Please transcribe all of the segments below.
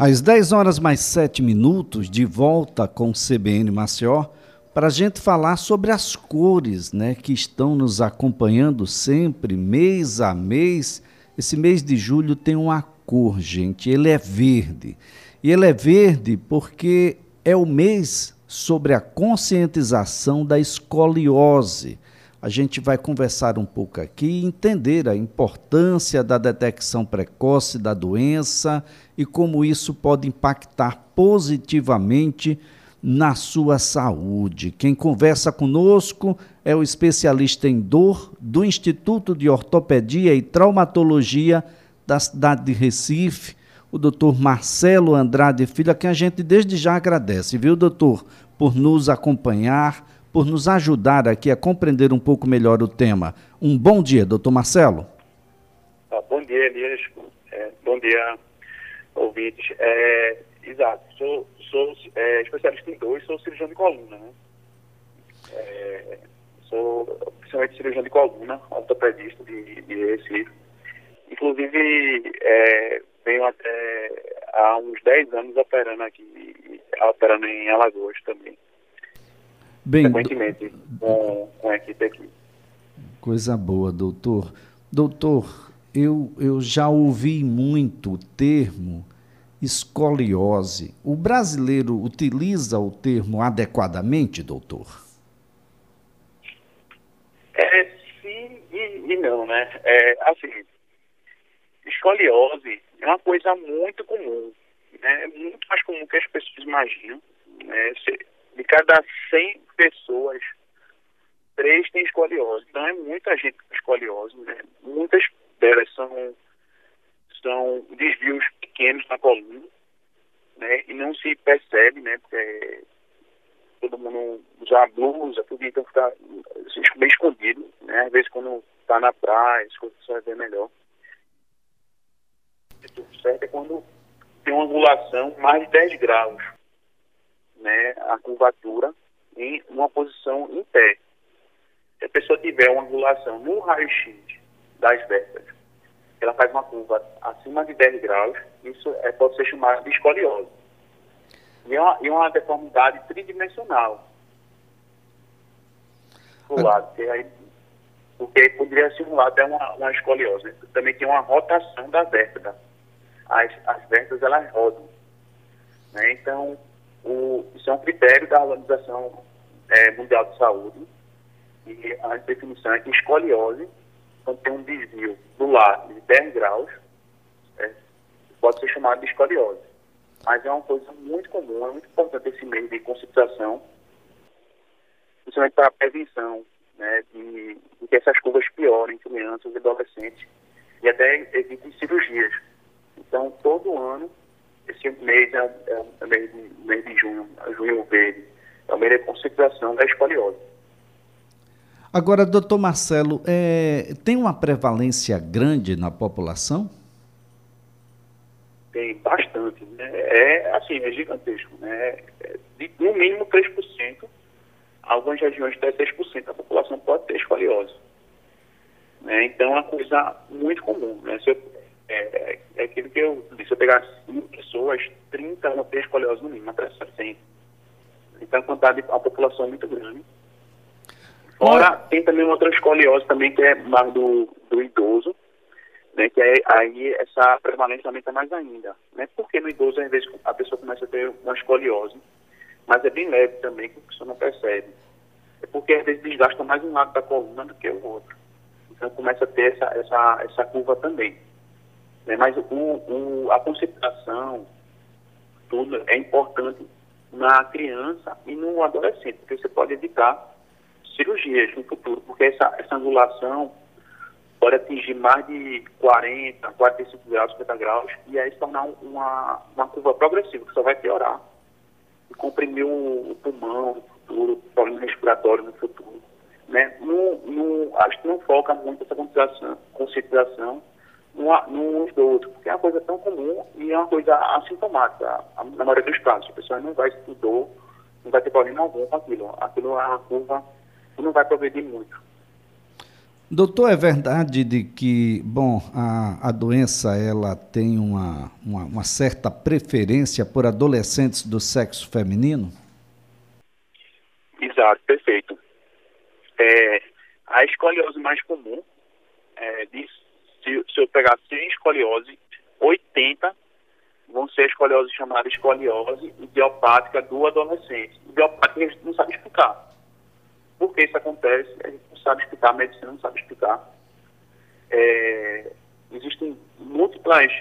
Às 10 horas mais 7 minutos, de volta com o CBN Maceió, para a gente falar sobre as cores né, que estão nos acompanhando sempre, mês a mês. Esse mês de julho tem uma cor, gente, ele é verde. E ele é verde porque é o mês sobre a conscientização da escoliose. A gente vai conversar um pouco aqui e entender a importância da detecção precoce da doença e como isso pode impactar positivamente na sua saúde. Quem conversa conosco é o especialista em dor do Instituto de Ortopedia e Traumatologia da cidade de Recife, o doutor Marcelo Andrade Filho, a quem a gente desde já agradece, viu, doutor, por nos acompanhar por nos ajudar aqui a compreender um pouco melhor o tema. Um bom dia, doutor Marcelo. Ah, bom dia, Elias. É, bom dia, ouvintes. É, exato, sou, sou é, especialista em dor e sou cirurgião de coluna, né? É, sou principalmente cirurgião de coluna, ortopedista de, de Recife. Inclusive, é, venho até há uns 10 anos operando aqui, operando em Alagoas também. Bem, frequentemente com, com a equipe aqui. Coisa boa, doutor. Doutor, eu, eu já ouvi muito o termo escoliose. O brasileiro utiliza o termo adequadamente, doutor? É, sim e, e não, né? É, assim, escoliose é uma coisa muito comum, né? É muito mais comum que as pessoas imaginam. Né? de cada 100 pessoas, três têm escoliose. Então é muita gente com escoliose, né? Muitas delas são, são desvios pequenos na coluna, né? E não se percebe, né? Porque todo mundo usa blusa, tudo então fica bem escondido, né? Às vezes quando está na praia, as coisas vai ver melhor. Tudo certo é quando tem uma angulação mais de 10 graus né, a curvatura em uma posição em pé. Se a pessoa tiver uma angulação no raio-x das vértebras, ela faz uma curva acima de 10 graus, isso é, pode ser chamado de escoliose. E é uma, e uma deformidade tridimensional do lado, que aí, porque aí poderia simular até uma, uma escoliose. Também tem uma rotação da vértebra. As, as vértebras, elas rodam. Né? Então, o, isso é um critério da Organização é, Mundial de Saúde. E a definição é que escoliose, quando tem um desvio do lado de 10 graus, é, pode ser chamado de escoliose. Mas é uma coisa muito comum, é muito importante esse meio de conscientização, principalmente para a prevenção né, de, de, que essas curvas piorem em crianças e adolescentes e até evitem cirurgias. Então, todo ano esse mês é, é, é mês, de, mês de junho, junho verde, é o mês de conscientização da escoliose. Agora, doutor Marcelo, é, tem uma prevalência grande na população? Tem bastante. Né? É assim, é gigantesco. Né? É, de, no mínimo 3%, algumas regiões até 6% da população pode ter escoliose. Né? Então é uma coisa muito comum. Né? Se eu, é, é aquilo que eu disse, eu pegar 5 pessoas, 30 vão ter escoliose no mínimo, até 60. Então a quantidade, a população é muito grande. Fora, tem também uma outra escoliose também, que é mais do, do idoso, né, que é, aí essa prevalência aumenta mais ainda. Né, porque no idoso, às vezes, a pessoa começa a ter uma escoliose, mas é bem leve também, que a pessoa não percebe. É porque às vezes desgasta mais um lado da coluna do que o outro. Então começa a ter essa, essa, essa curva também. Né? Mas o, o, a concentração, tudo é importante na criança e no adolescente, porque você pode evitar cirurgias no futuro, porque essa, essa angulação pode atingir mais de 40, 45 graus, 50 graus, e aí se tornar uma, uma curva progressiva, que só vai piorar. E comprimir o, pulmão no futuro, problema respiratório no futuro. Né? No, no, acho que não foca muito essa conscientização, conscientização nos outros, porque é uma coisa tão comum e é uma coisa assintomática, na maioria dos casos. A pessoa não vai estudou, não vai ter problema algum com aquilo. Aquilo é uma curva não vai progredir muito. Doutor, é verdade de que, bom, a, a doença ela tem uma, uma, uma certa preferência por adolescentes do sexo feminino? Exato, perfeito. É, a escoliose mais comum, é, de, se, se, eu pegar 100 escoliose, 80 vão ser escoliose chamada escoliose idiopática do adolescente. Idiopática a gente não sabe explicar. Por que isso acontece? A gente não sabe explicar, a medicina não sabe explicar. É, existem múltiplas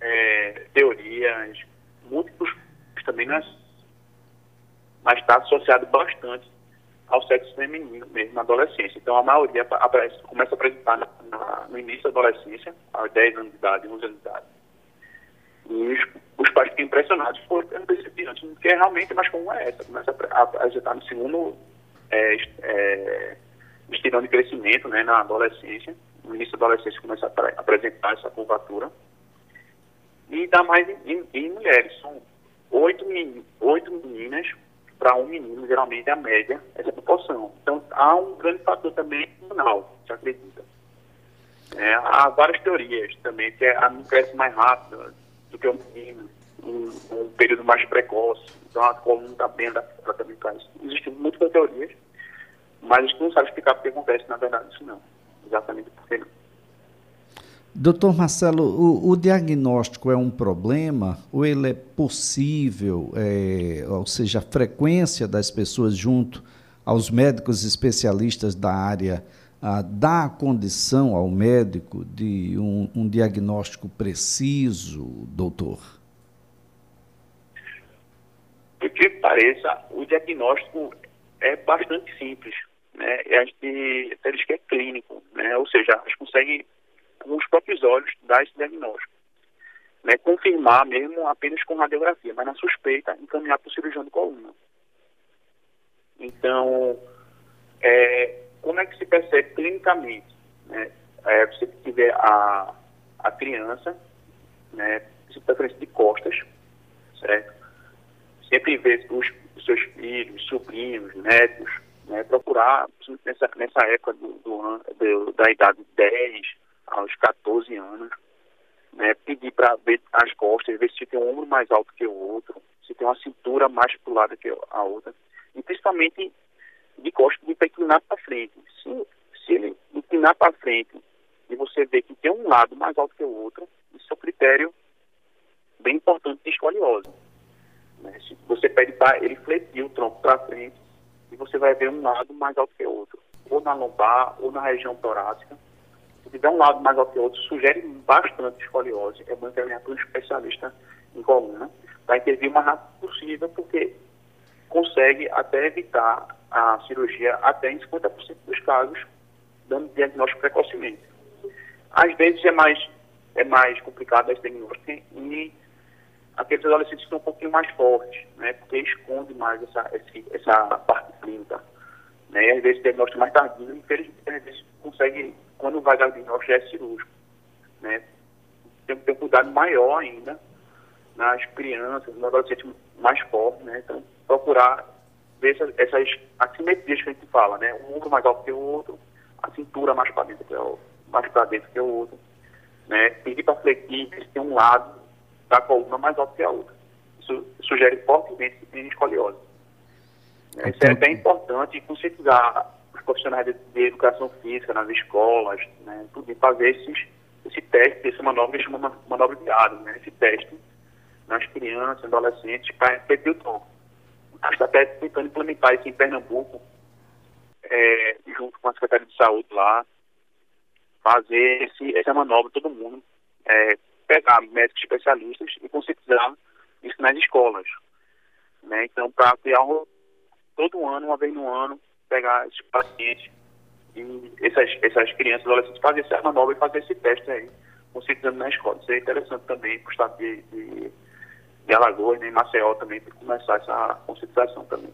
é, teorias, múltiplos também, não é, mas está associado bastante ao sexo feminino mesmo na adolescência. Então a maioria aparece, começa a apresentar na, na, no início da adolescência, aos 10 anos de idade, 11 anos de idade. E os, os pais ficam impressionados, por eu não percebi antes, porque realmente mais comum é essa, começa a apresentar no segundo é, é, estirão de crescimento né, na adolescência. No início da adolescência começa a apresentar essa curvatura. E dá mais em, em, mulheres. São oito, oito meninas para um menino, geralmente é a média, essa proporção. Então há um grande fator também hormonal, se acredita. É, há várias teorias também, que a menina cresce mais rápido do que o menino, um, um período mais precoce, então a coluna está bem adaptada também para isso. Existem muitas teorias, mas a gente não sabe explicar porque acontece, na verdade, isso não. Exatamente porque não. Doutor Marcelo, o, o, diagnóstico é um problema ou ele é possível, é, ou seja, a frequência das pessoas junto aos médicos especialistas da área dá a condição ao médico de um, um diagnóstico preciso, doutor? Por que pareça, o diagnóstico é bastante simples. Né? A gente diz que é clínico, né? ou seja, a gente consegue com os próprios olhos dar esse diagnóstico. Né, confirmar mesmo apenas com radiografia, mas na suspeita encaminhar para o cirurgião de coluna. Então, é, como é que se percebe clinicamente? Né? É, você tiver a, a criança, né, se preferência de costas, certo? Sempre ver os, os seus filhos, sobrinhos, netos, né, procurar, nessa, nessa época do, do, do, da idade de 10, aos 14 anos, né, pedir para ver as costas, ver se tem um ombro mais alto que o outro, se tem uma cintura mais pulada que a outra, e principalmente de costas de inclinar para frente. Se, se ele inclinar para frente e você vê que tem um lado mais alto que o outro, isso é um critério bem importante de escoliose. Né? Se você pede para ele fletir o tronco para frente, e você vai ver um lado mais alto que o outro, ou na lombar, ou na região torácica, se tiver um lado mais alto que o outro, sugere bastante escoliose. É bom para um especialista em coluna para intervir o mais rápido possível, porque consegue até evitar a cirurgia até em 50% dos casos, dando diagnóstico precocemente. Às vezes é mais, é mais complicado esse diagnóstico e aqueles adolescentes estão um pouquinho mais fortes, né, porque esconde mais essa, essa parte clínica. Né, e às vezes diagnóstico mais tardio, infelizmente, às vezes consegue quando vai dar o diagnóstico é cirúrgico. Né? Tem que ter um cuidado maior ainda nas crianças, nos adolescentes mais fortes, né? Então, procurar ver essas, essas assimetrias que a gente fala, né? Um ombro mais alto que o outro, a cintura mais para dentro que é o, mais para dentro que o outro, né? Pedir para fletir, se tem um lado da coluna mais alto que a outra. Isso sugere fortemente que tem escoliose. Né? Isso é bem importante conscientizar profissionais de, de, educação física nas escolas, né, tudo, fazer esses, esse teste, essa manobra que chama manobra de Adams, né, esse teste nas crianças, adolescentes, para repetir o tom. A gente está até tentando implementar isso em Pernambuco, é, junto com a Secretaria de Saúde lá, fazer esse, essa manobra todo mundo, é, pegar médicos especialistas e conscientizar isso nas escolas. Né? Então, para criar um, todo ano, uma vez no ano, pegar esses pacientes e essas, essas crianças, adolescentes, fazer essa manobra e fazer esse teste aí, conscientizando na escola. Isso é interessante também para o estado de, de, de Alagoas, né, Maceió também, para começar essa conscientização também.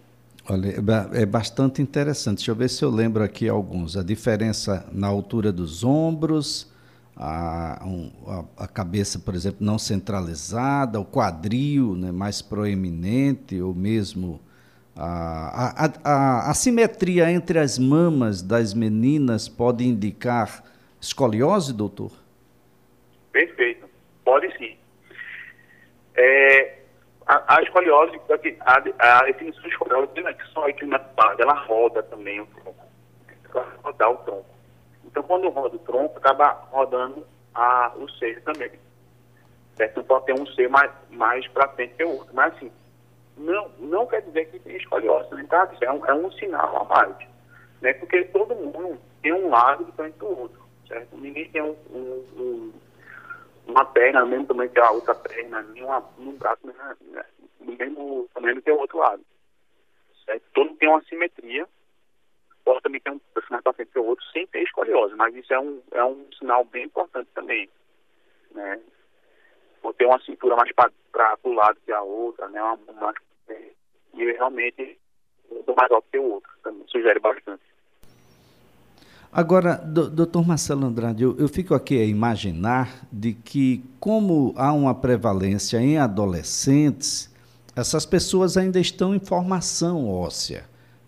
Olha, é, é bastante interessante. Deixa eu ver se eu lembro aqui alguns. A diferença na altura dos ombros, a, um, a, a, cabeça, por exemplo, não centralizada, o quadril né, mais proeminente, ou mesmo A, a, a, simetria entre as mamas das meninas pode indicar escoliose, doutor? Perfeito, pode sim. É, a, escoliose, a, definição de escoliose não é que só equilibrada, ela roda também o tronco. Ela rodar o tronco. Então, quando roda o tronco, acaba rodando a, o seio também. Certo? Não pode ter um seio mais, mais para frente que o outro. Mas, assim, não, não quer dizer que tem escoliose, né? tá? É um, é um sinal a mais. Né? Porque todo mundo tem um lado diferente do outro. Certo? Ninguém tem um, um, um uma perna, mesmo também que a outra perna, nenhuma, um braço, né, mesmo tamanho que o outro lado. Certo? Todo tem uma simetria, pode também ter um que o outro, sem ter escoliose, mas isso é um, é um sinal bem importante também. Né? Ou ter uma cintura mais para o lado que a outra, né? Uma, uma, e realmente um mais alto que o outro, também sugere bastante. Agora, doutor Marcelo Andrade, eu, eu, fico aqui a imaginar de que, como há uma prevalência em adolescentes, essas pessoas ainda estão em formação óssea.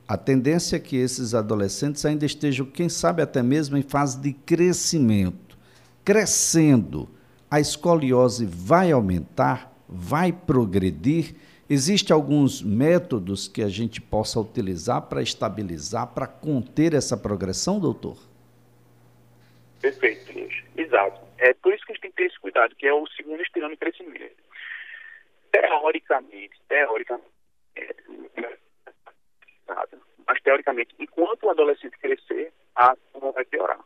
A tendência é que esses adolescentes ainda estejam, quem sabe até mesmo, em fase de crescimento. Crescendo, a escoliose vai aumentar, vai progredir Existem alguns métodos que a gente possa utilizar para estabilizar, para conter essa progressão, doutor? Perfeito, Luiz. Exato. É por isso que a gente tem que ter esse cuidado, que é o segundo estirão de crescimento. Teoricamente, teoricamente, é, mas teoricamente, enquanto o adolescente crescer, a não vai piorar.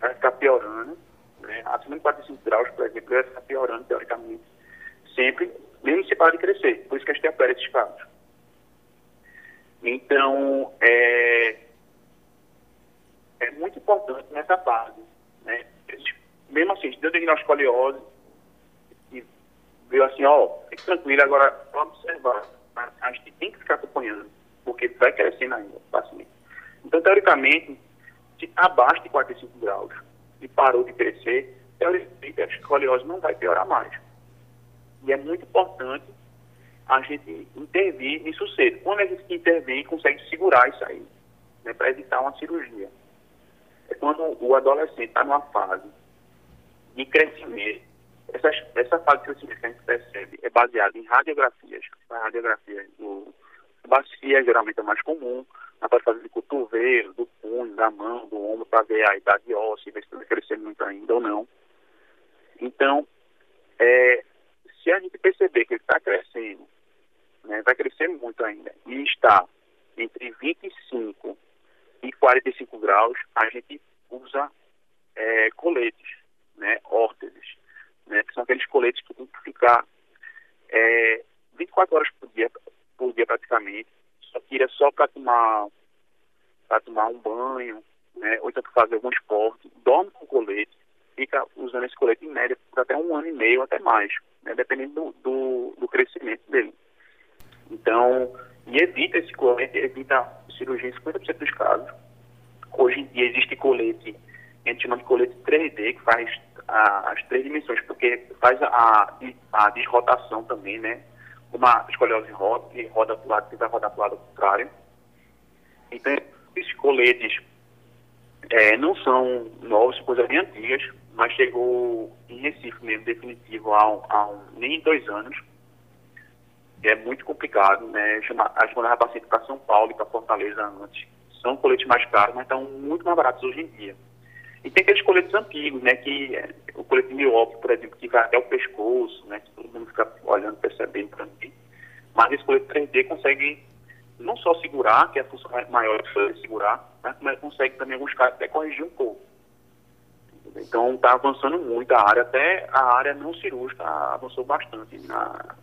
Vai ficar piorando né? Acima de 45 graus, por exemplo, ela está piorando teoricamente. Sempre, mesmo se para de crescer. Por isso que a gente opera esses casos. Então, é, é muito importante nessa fase. Né? Mesmo assim, deu diagnóstico de escoliose veio assim, ó, fique tranquilo, agora vamos observar. A gente tem que ficar acompanhando, porque vai crescendo ainda, paciente. Então, teoricamente, se abaixo de 45 graus, e parou de crescer, teoricamente a escoliose não vai piorar mais. E é muito importante a gente intervir nisso cedo. Quando a gente intervém, consegue segurar isso aí, né, para evitar uma cirurgia. É quando o adolescente está numa fase de crescimento. Essa, essa fase que a gente percebe é baseada em radiografias. A radiografia do bacia geralmente é mais comum, na fazer de cotovelo, do punho, da mão, do ombro, para ver a idade óssea, ver se está crescendo muito ainda ou não. Então, é, se a gente perceber que ele está crescendo, né, vai crescer muito ainda, e está entre 25 e 45 graus, a gente usa é, coletes, né, órteses, né, que são aqueles coletes que tem que ficar é, 24 horas por dia, por dia praticamente, só tira só para tomar tomar um banho, né, ou então para fazer algum esporte, dorme com colete, fica usando esse colete em média por até um ano e meio, até mais, né, dependendo do, do, do crescimento dele. Então, e evita esse colete, evita cirurgia em 50% dos casos. Hoje em dia existe colete, a gente chama de colete 3D, que faz a, as três dimensões, porque faz a, a desrotação também, né? uma escoliose roda, que roda para o lado, que vai rodar para o lado contrário. Então, esses coletes é, não são novos, coisas bem antigas, mas chegou em Recife mesmo, definitivo, há, há um, nem dois anos. É muito complicado, né? Chama, as mandava paciente para São Paulo e para Fortaleza antes. São coletes mais caros, mas estão muito mais baratos hoje em dia. E tem aqueles coletes antigos, né? Que é, o colete Milwaukee, por exemplo, que vai até o pescoço, né? Que todo mundo fica olhando, percebendo para mim. Mas esse colete 3D consegue não só segurar, que é a função maior de segurar, mas né? consegue também, em alguns casos, até corrigir um pouco. Então está avançando muito a área, até a área não cirúrgica avançou bastante na,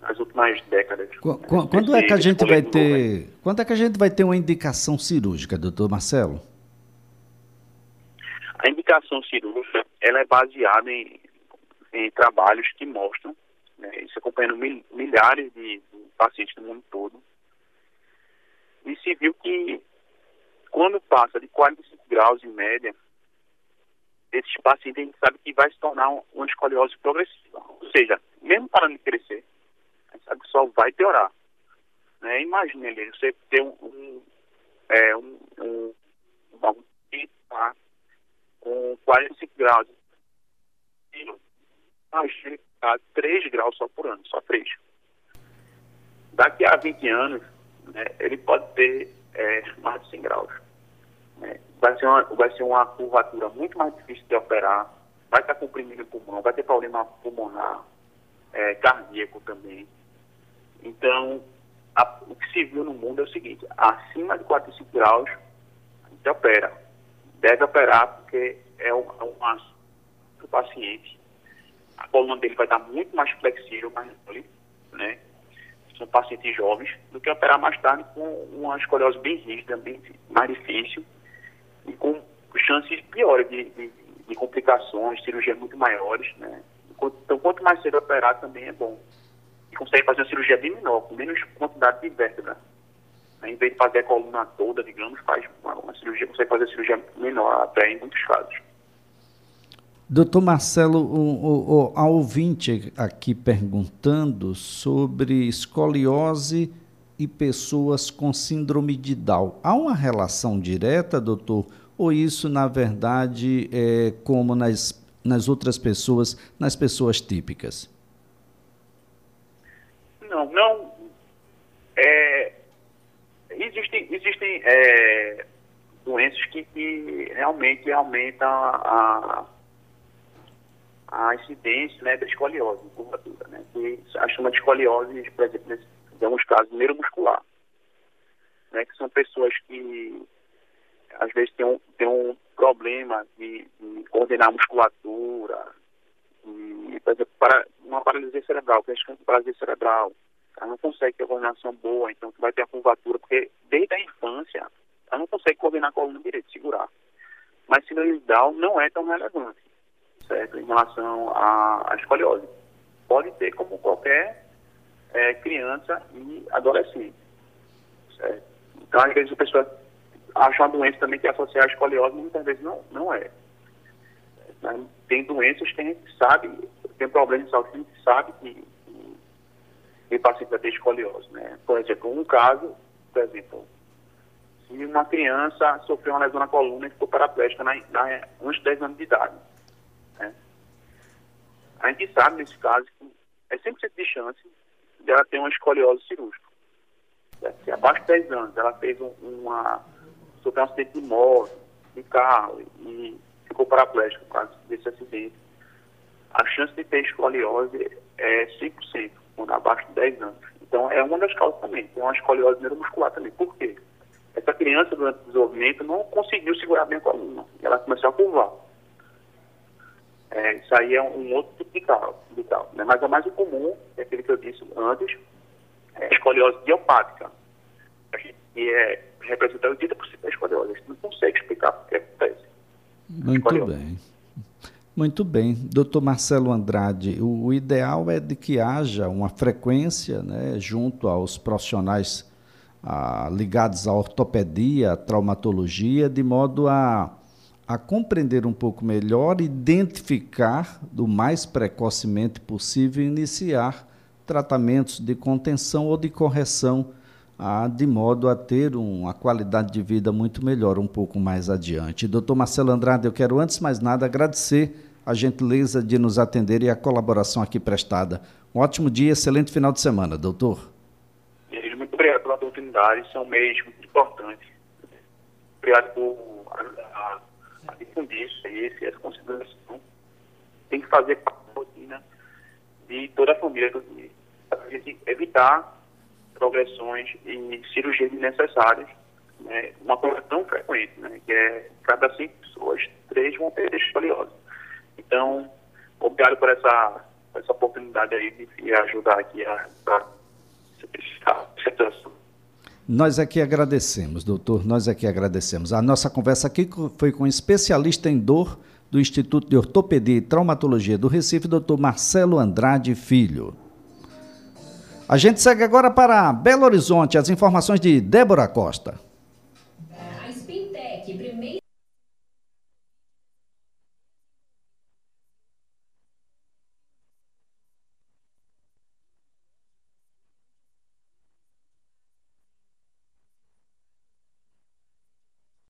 nas últimas décadas. Quando, quando é que a gente vai ter, quando é que a gente vai ter uma indicação cirúrgica, doutor Marcelo? Indicação cirúrgica ela é baseada em, em trabalhos que mostram, né, isso acompanhando mil, milhares de, de, pacientes do mundo todo, e se viu que quando passa de 45 graus em média, desses pacientes a gente sabe que vai se tornar um, uma escoliose progressiva. Ou seja, mesmo parando de crescer, a gente sabe que só vai piorar. Né? Imagine ali, você ter um, um, é, um, um, 45 graus, imagine a 3 graus só por ano, só 3. Daqui a 20 anos, né, ele pode ter é, mais de 100 graus. Né? Vai, ser uma, vai ser uma curvatura muito mais difícil de operar, vai estar comprimindo o pulmão, vai ter problema pulmonar, é, cardíaco também. Então, a, o que se viu no mundo é o seguinte, acima de 45 graus, a gente opera. Deve operar porque é um, é aço do paciente. A coluna dele vai estar muito mais flexível, mais mole, né? São pacientes jovens, do que operar mais tarde com uma escoliose bem rígida, bem mais difícil e com chances piores de, de, de complicações, cirurgias muito maiores, né? Então, quanto mais cedo operar também é bom. E consegue fazer uma cirurgia bem menor, com menos quantidade de vértebra. Né? Em vez de fazer a coluna toda, digamos, faz uma, uma cirurgia, consegue fazer a cirurgia menor até em muitos casos. Doutor Marcelo, o, o, a ouvinte aqui perguntando sobre escoliose e pessoas com síndrome de Down. Há uma relação direta, doutor? Ou isso, na verdade, é como nas, nas outras pessoas, nas pessoas típicas? Não, não. É, existem existem é, doenças que, que, realmente aumentam a, a incidência né, da escoliose, curvatura, né? Que a chama de escoliose, por exemplo, nesse alguns casos, neuromuscular. Né, que são pessoas que às vezes têm um, têm um problema de, de coordenar a musculatura, por exemplo, para uma paralisia cerebral, que é a paralisia cerebral, ela não consegue ter coordenação boa, então vai ter a curvatura, porque desde a infância ela não consegue coordenar a coluna direita, segurar. Mas síndrome de não é tão relevante, certo, em relação à, à escoliose. Pode ter como qualquer é, criança e adolescente. Certo? Então, às vezes, a pessoa acha uma doença também que é associada à escoliose, muitas vezes não, não é. Tem doenças que a gente sabe, tem problemas de saúde que a gente sabe que, que o paciente vai ter escoliose. Né? Por exemplo, um caso, por exemplo, se uma criança sofreu uma lesão na coluna e ficou paraplégica na, na, antes de 10 anos de idade. A gente sabe, nesse caso, que é 100% de chance ela tem uma escoliose cirúrgica. Se abaixo de 10 anos ela fez um, uma, sofreu um acidente de moto, de carro e ficou paraplégica por causa desse acidente, a chance de ter escoliose é 100%, quando abaixo de 10 anos. Então é uma das causas também, tem uma escoliose neuromuscular também. Por quê? Essa criança, durante o desenvolvimento, não conseguiu segurar bem a coluna. Ela começou a curvar. É, isso aí é um outro tipo de cálculo, de cálculo né? mas é mais comum, é aquele que eu disse antes, é a escoliose idiopática, que é, representa 80% da escoliose. A gente não consegue explicar o que acontece. Muito bem. Muito bem. Doutor Marcelo Andrade, o, o, ideal é de que haja uma frequência né, junto aos profissionais ah, ligados à ortopedia, à traumatologia, de modo a a compreender um pouco melhor, identificar do mais precocemente possível e iniciar tratamentos de contenção ou de correção, ah, de modo a ter uma qualidade de vida muito melhor um pouco mais adiante. Doutor Marcelo Andrade, eu quero antes de mais nada agradecer a gentileza de nos atender e a colaboração aqui prestada. Um ótimo dia, excelente final de semana, doutor. Muito obrigado pela oportunidade, isso é um mês muito importante. Obrigado por a difundir isso aí, essa consideração, tem que fazer parte da rotina de toda a família para a gente evitar progressões e cirurgias desnecessárias, né, uma coisa tão frequente, né, que é cada cinco pessoas, três vão ter escoliose. Então, obrigado por essa, essa oportunidade aí de ajudar aqui a, a, a situação. Nós aqui agradecemos, doutor, nós aqui agradecemos. A nossa conversa aqui foi com um especialista em dor do Instituto de Ortopedia e Traumatologia do Recife, doutor Marcelo Andrade Filho. A gente segue agora para Belo Horizonte, as informações de Débora Costa.